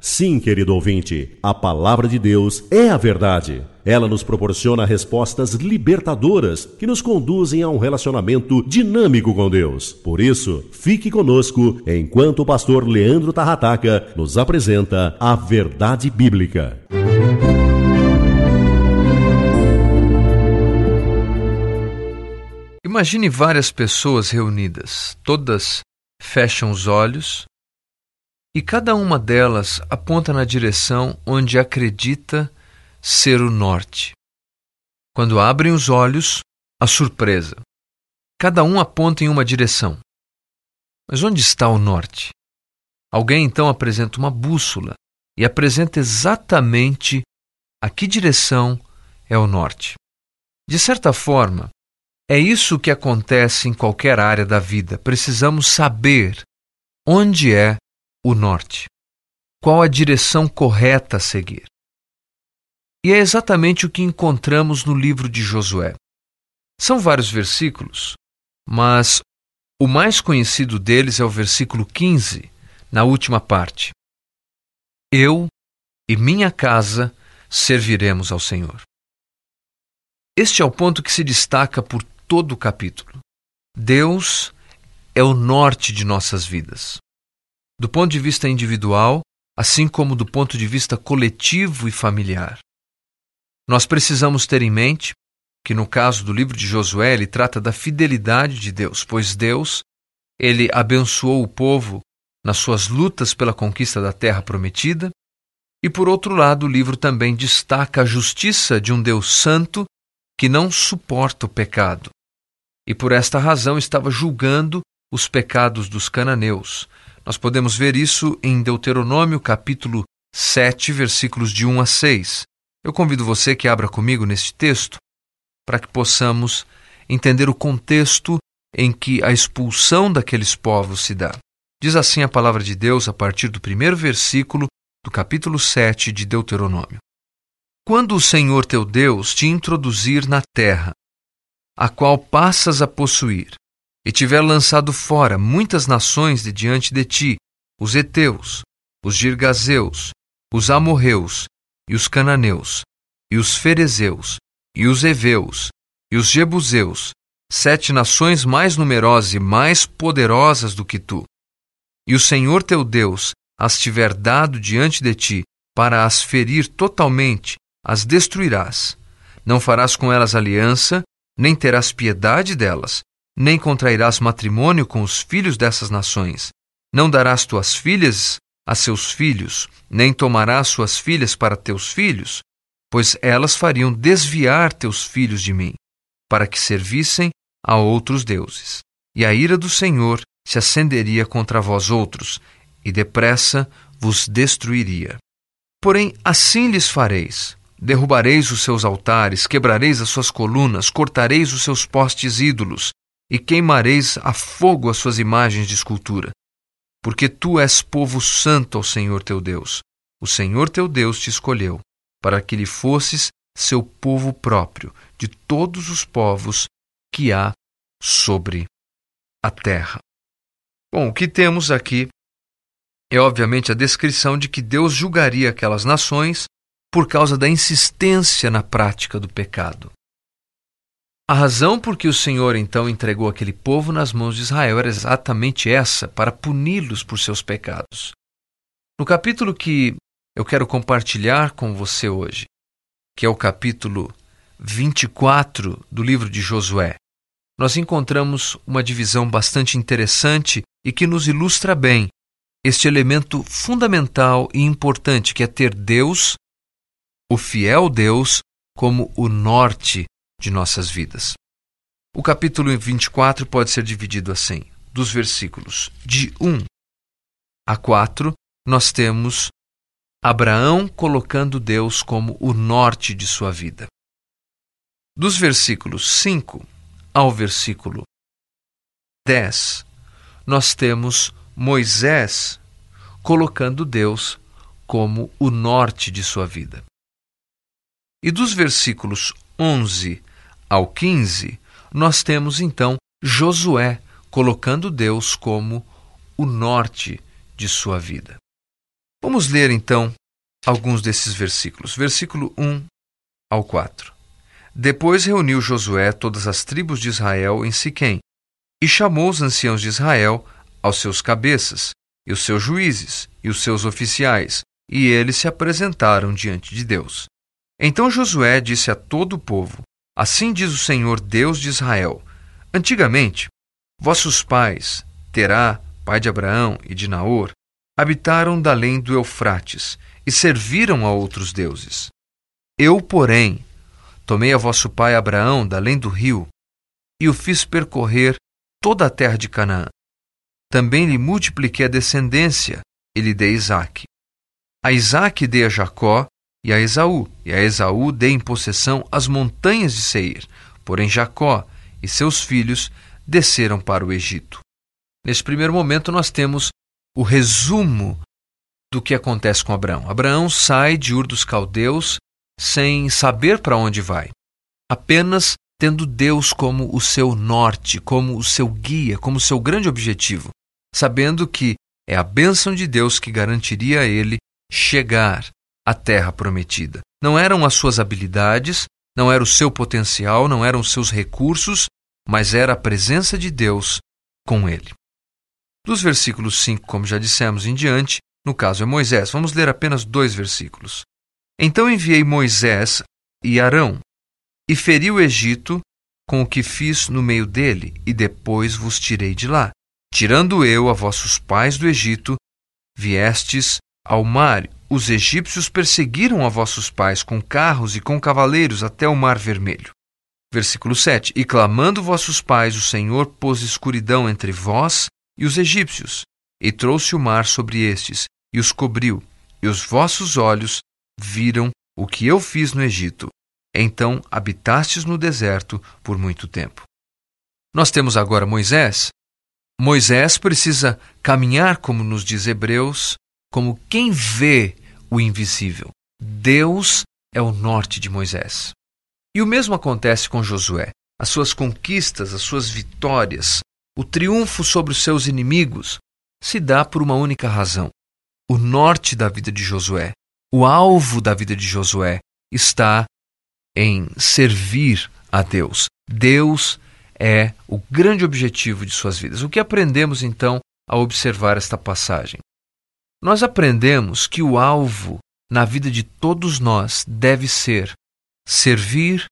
Sim, querido ouvinte, a palavra de Deus é a verdade. Ela nos proporciona respostas libertadoras que nos conduzem a um relacionamento dinâmico com Deus. Por isso, fique conosco enquanto o pastor Leandro Tarrataca nos apresenta a verdade bíblica. Imagine várias pessoas reunidas, todas fecham os olhos e cada uma delas aponta na direção onde acredita ser o norte. Quando abrem os olhos, a surpresa. Cada um aponta em uma direção. Mas onde está o norte? Alguém então apresenta uma bússola e apresenta exatamente a que direção é o norte. De certa forma, é isso que acontece em qualquer área da vida. Precisamos saber onde é o norte? Qual a direção correta a seguir? E é exatamente o que encontramos no livro de Josué. São vários versículos, mas o mais conhecido deles é o versículo 15, na última parte. Eu e minha casa serviremos ao Senhor. Este é o ponto que se destaca por todo o capítulo. Deus é o norte de nossas vidas do ponto de vista individual, assim como do ponto de vista coletivo e familiar. Nós precisamos ter em mente que no caso do livro de Josué, ele trata da fidelidade de Deus, pois Deus, ele abençoou o povo nas suas lutas pela conquista da terra prometida, e por outro lado, o livro também destaca a justiça de um Deus santo que não suporta o pecado. E por esta razão estava julgando os pecados dos cananeus, nós podemos ver isso em Deuteronômio capítulo 7, versículos de 1 a 6. Eu convido você que abra comigo neste texto para que possamos entender o contexto em que a expulsão daqueles povos se dá. Diz assim a palavra de Deus a partir do primeiro versículo do capítulo 7 de Deuteronômio: Quando o Senhor teu Deus te introduzir na terra, a qual passas a possuir, e tiver lançado fora muitas nações de diante de ti, os heteus, os girgazeus, os amorreus, e os cananeus, e os ferezeus, e os heveus, e os jebuseus, sete nações mais numerosas e mais poderosas do que tu. E o Senhor teu Deus as tiver dado diante de ti, para as ferir totalmente, as destruirás. Não farás com elas aliança, nem terás piedade delas, nem contrairás matrimônio com os filhos dessas nações. Não darás tuas filhas a seus filhos, nem tomarás suas filhas para teus filhos, pois elas fariam desviar teus filhos de mim, para que servissem a outros deuses. E a ira do Senhor se acenderia contra vós outros, e depressa vos destruiria. Porém, assim lhes fareis, derrubareis os seus altares, quebrareis as suas colunas, cortareis os seus postes ídolos e queimareis a fogo as suas imagens de escultura. Porque tu és povo santo ao Senhor teu Deus. O Senhor teu Deus te escolheu para que lhe fosses seu povo próprio de todos os povos que há sobre a terra. Bom, o que temos aqui é obviamente a descrição de que Deus julgaria aquelas nações por causa da insistência na prática do pecado. A razão por que o Senhor então entregou aquele povo nas mãos de Israel era exatamente essa, para puni-los por seus pecados. No capítulo que eu quero compartilhar com você hoje, que é o capítulo 24 do livro de Josué, nós encontramos uma divisão bastante interessante e que nos ilustra bem este elemento fundamental e importante que é ter Deus o fiel Deus como o norte de nossas vidas. O capítulo 24 pode ser dividido assim: dos versículos de 1 a 4, nós temos Abraão colocando Deus como o norte de sua vida. Dos versículos 5 ao versículo 10, nós temos Moisés colocando Deus como o norte de sua vida. E dos versículos 11 ao 15, nós temos então Josué colocando Deus como o norte de sua vida. Vamos ler então alguns desses versículos. Versículo 1 ao 4. Depois reuniu Josué todas as tribos de Israel em Siquém e chamou os anciãos de Israel aos seus cabeças e os seus juízes e os seus oficiais, e eles se apresentaram diante de Deus. Então Josué disse a todo o povo: Assim diz o Senhor Deus de Israel: Antigamente, vossos pais, Terá, pai de Abraão e de Naor, habitaram da além do Eufrates e serviram a outros deuses. Eu, porém, tomei a vosso pai Abraão da além do rio e o fiz percorrer toda a terra de Canaã. Também lhe multipliquei a descendência e lhe dei Isaque. A Isaque dei a Jacó e a Esaú, e a Esaú dê em possessão as montanhas de Seir. Porém, Jacó e seus filhos desceram para o Egito. Nesse primeiro momento, nós temos o resumo do que acontece com Abraão. Abraão sai de Ur dos Caldeus sem saber para onde vai, apenas tendo Deus como o seu norte, como o seu guia, como o seu grande objetivo, sabendo que é a bênção de Deus que garantiria a ele chegar a terra prometida. Não eram as suas habilidades, não era o seu potencial, não eram os seus recursos, mas era a presença de Deus com ele. Dos versículos 5, como já dissemos em diante, no caso é Moisés, vamos ler apenas dois versículos. Então enviei Moisés e Arão, e feri o Egito com o que fiz no meio dele, e depois vos tirei de lá. Tirando eu a vossos pais do Egito, viestes ao mar os egípcios perseguiram a vossos pais com carros e com cavaleiros até o mar vermelho. Versículo 7: E clamando vossos pais, o Senhor pôs escuridão entre vós e os egípcios, e trouxe o mar sobre estes, e os cobriu, e os vossos olhos viram o que eu fiz no Egito. Então habitastes no deserto por muito tempo. Nós temos agora Moisés. Moisés precisa caminhar, como nos diz Hebreus, como quem vê o invisível. Deus é o norte de Moisés. E o mesmo acontece com Josué. As suas conquistas, as suas vitórias, o triunfo sobre os seus inimigos se dá por uma única razão. O norte da vida de Josué, o alvo da vida de Josué está em servir a Deus. Deus é o grande objetivo de suas vidas. O que aprendemos então ao observar esta passagem? Nós aprendemos que o alvo na vida de todos nós deve ser servir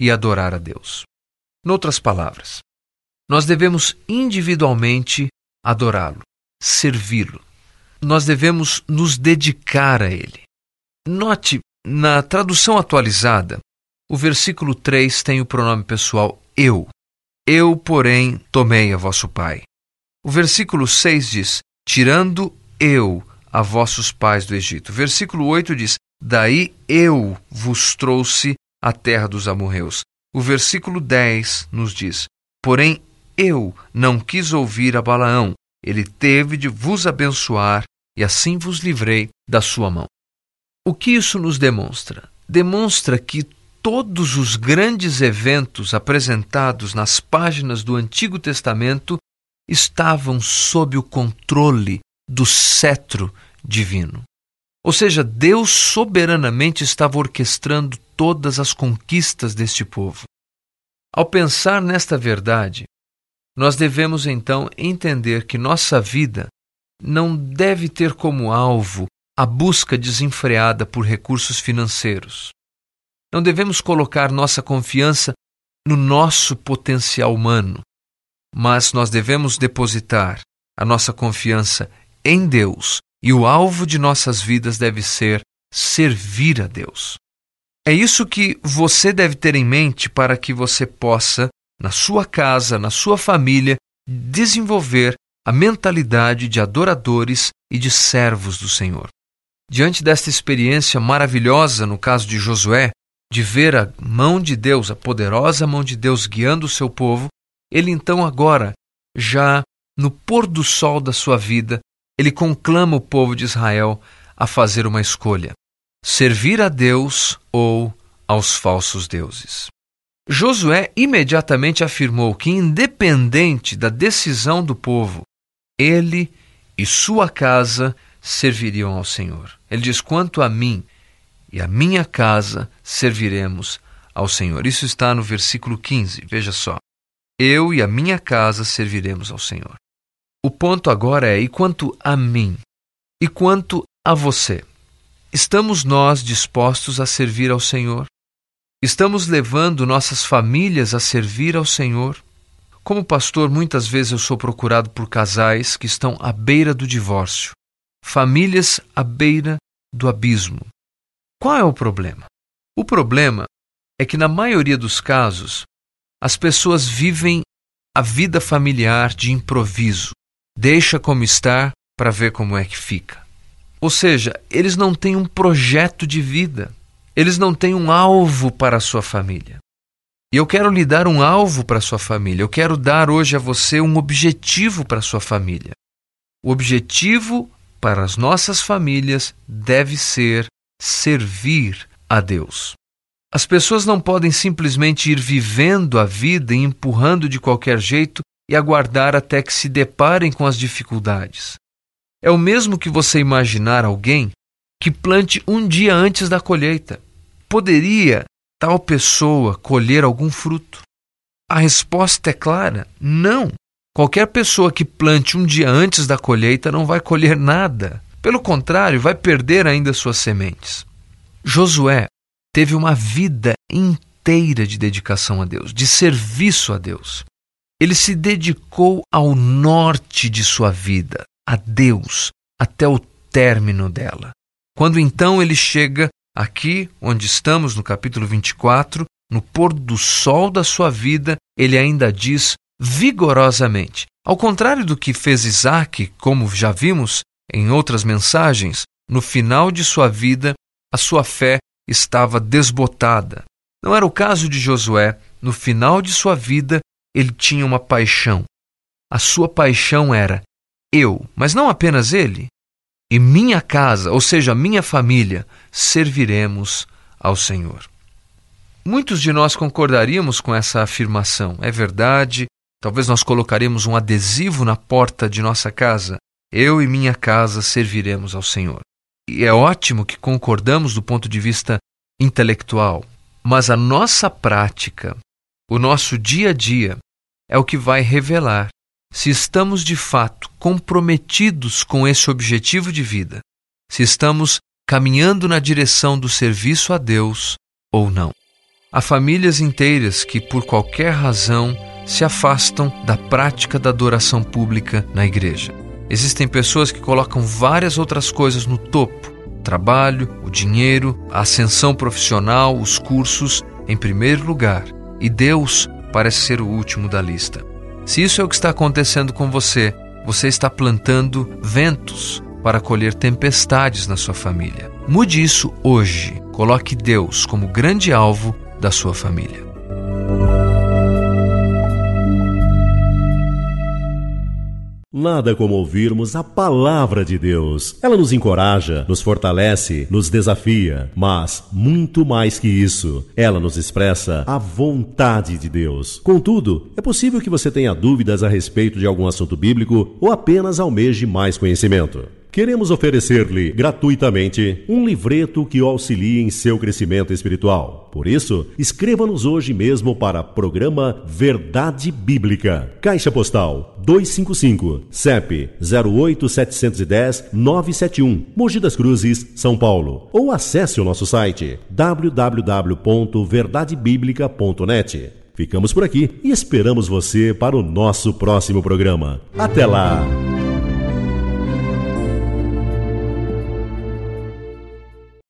e adorar a Deus. Noutras palavras, nós devemos individualmente adorá-lo, servi-lo. Nós devemos nos dedicar a ele. Note, na tradução atualizada, o versículo 3 tem o pronome pessoal eu. Eu, porém, tomei a vosso pai. O versículo 6 diz: tirando eu a vossos pais do Egito. Versículo 8 diz: Daí eu vos trouxe a terra dos amorreus. O versículo 10 nos diz: Porém eu não quis ouvir a Balaão, ele teve de vos abençoar e assim vos livrei da sua mão. O que isso nos demonstra? Demonstra que todos os grandes eventos apresentados nas páginas do Antigo Testamento estavam sob o controle do cetro divino. Ou seja, Deus soberanamente estava orquestrando todas as conquistas deste povo. Ao pensar nesta verdade, nós devemos então entender que nossa vida não deve ter como alvo a busca desenfreada por recursos financeiros. Não devemos colocar nossa confiança no nosso potencial humano, mas nós devemos depositar a nossa confiança em Deus e o alvo de nossas vidas deve ser servir a Deus. É isso que você deve ter em mente para que você possa, na sua casa, na sua família, desenvolver a mentalidade de adoradores e de servos do Senhor. Diante desta experiência maravilhosa, no caso de Josué, de ver a mão de Deus, a poderosa mão de Deus guiando o seu povo, ele então agora, já no pôr do sol da sua vida, ele conclama o povo de Israel a fazer uma escolha: servir a Deus ou aos falsos deuses. Josué imediatamente afirmou que, independente da decisão do povo, ele e sua casa serviriam ao Senhor. Ele diz: quanto a mim e a minha casa serviremos ao Senhor. Isso está no versículo 15. Veja só. Eu e a minha casa serviremos ao Senhor. O ponto agora é: e quanto a mim? E quanto a você? Estamos nós dispostos a servir ao Senhor? Estamos levando nossas famílias a servir ao Senhor? Como pastor, muitas vezes eu sou procurado por casais que estão à beira do divórcio, famílias à beira do abismo. Qual é o problema? O problema é que, na maioria dos casos, as pessoas vivem a vida familiar de improviso, deixa como está para ver como é que fica. Ou seja, eles não têm um projeto de vida, eles não têm um alvo para a sua família. E eu quero lhe dar um alvo para a sua família, eu quero dar hoje a você um objetivo para a sua família. O objetivo para as nossas famílias deve ser servir a Deus. As pessoas não podem simplesmente ir vivendo a vida e empurrando de qualquer jeito e aguardar até que se deparem com as dificuldades. É o mesmo que você imaginar alguém que plante um dia antes da colheita. Poderia tal pessoa colher algum fruto? A resposta é clara: não. Qualquer pessoa que plante um dia antes da colheita não vai colher nada. Pelo contrário, vai perder ainda suas sementes. Josué teve uma vida inteira de dedicação a Deus, de serviço a Deus. Ele se dedicou ao norte de sua vida, a Deus, até o término dela. Quando então ele chega aqui, onde estamos, no capítulo 24, no pôr do sol da sua vida, ele ainda diz vigorosamente. Ao contrário do que fez Isaac, como já vimos em outras mensagens, no final de sua vida, a sua fé estava desbotada. Não era o caso de Josué. No final de sua vida, ele tinha uma paixão. A sua paixão era eu, mas não apenas ele. E minha casa, ou seja, minha família, serviremos ao Senhor. Muitos de nós concordaríamos com essa afirmação. É verdade, talvez nós colocaríamos um adesivo na porta de nossa casa. Eu e minha casa serviremos ao Senhor. E é ótimo que concordamos do ponto de vista intelectual, mas a nossa prática, o nosso dia a dia, é o que vai revelar se estamos de fato comprometidos com esse objetivo de vida, se estamos caminhando na direção do serviço a Deus ou não. Há famílias inteiras que, por qualquer razão, se afastam da prática da adoração pública na igreja. Existem pessoas que colocam várias outras coisas no topo: o trabalho, o dinheiro, a ascensão profissional, os cursos, em primeiro lugar, e Deus parece ser o último da lista. Se isso é o que está acontecendo com você, você está plantando ventos para colher tempestades na sua família. Mude isso hoje. Coloque Deus como grande alvo da sua família. Nada como ouvirmos a palavra de Deus. Ela nos encoraja, nos fortalece, nos desafia, mas muito mais que isso, ela nos expressa a vontade de Deus. Contudo, é possível que você tenha dúvidas a respeito de algum assunto bíblico ou apenas almeje mais conhecimento. Queremos oferecer-lhe gratuitamente um livreto que o auxilie em seu crescimento espiritual. Por isso, escreva-nos hoje mesmo para programa Verdade Bíblica. Caixa Postal 255, CEP 08710 971, Mogi das Cruzes, São Paulo. Ou acesse o nosso site www.verdadebiblica.net. Ficamos por aqui e esperamos você para o nosso próximo programa. Até lá!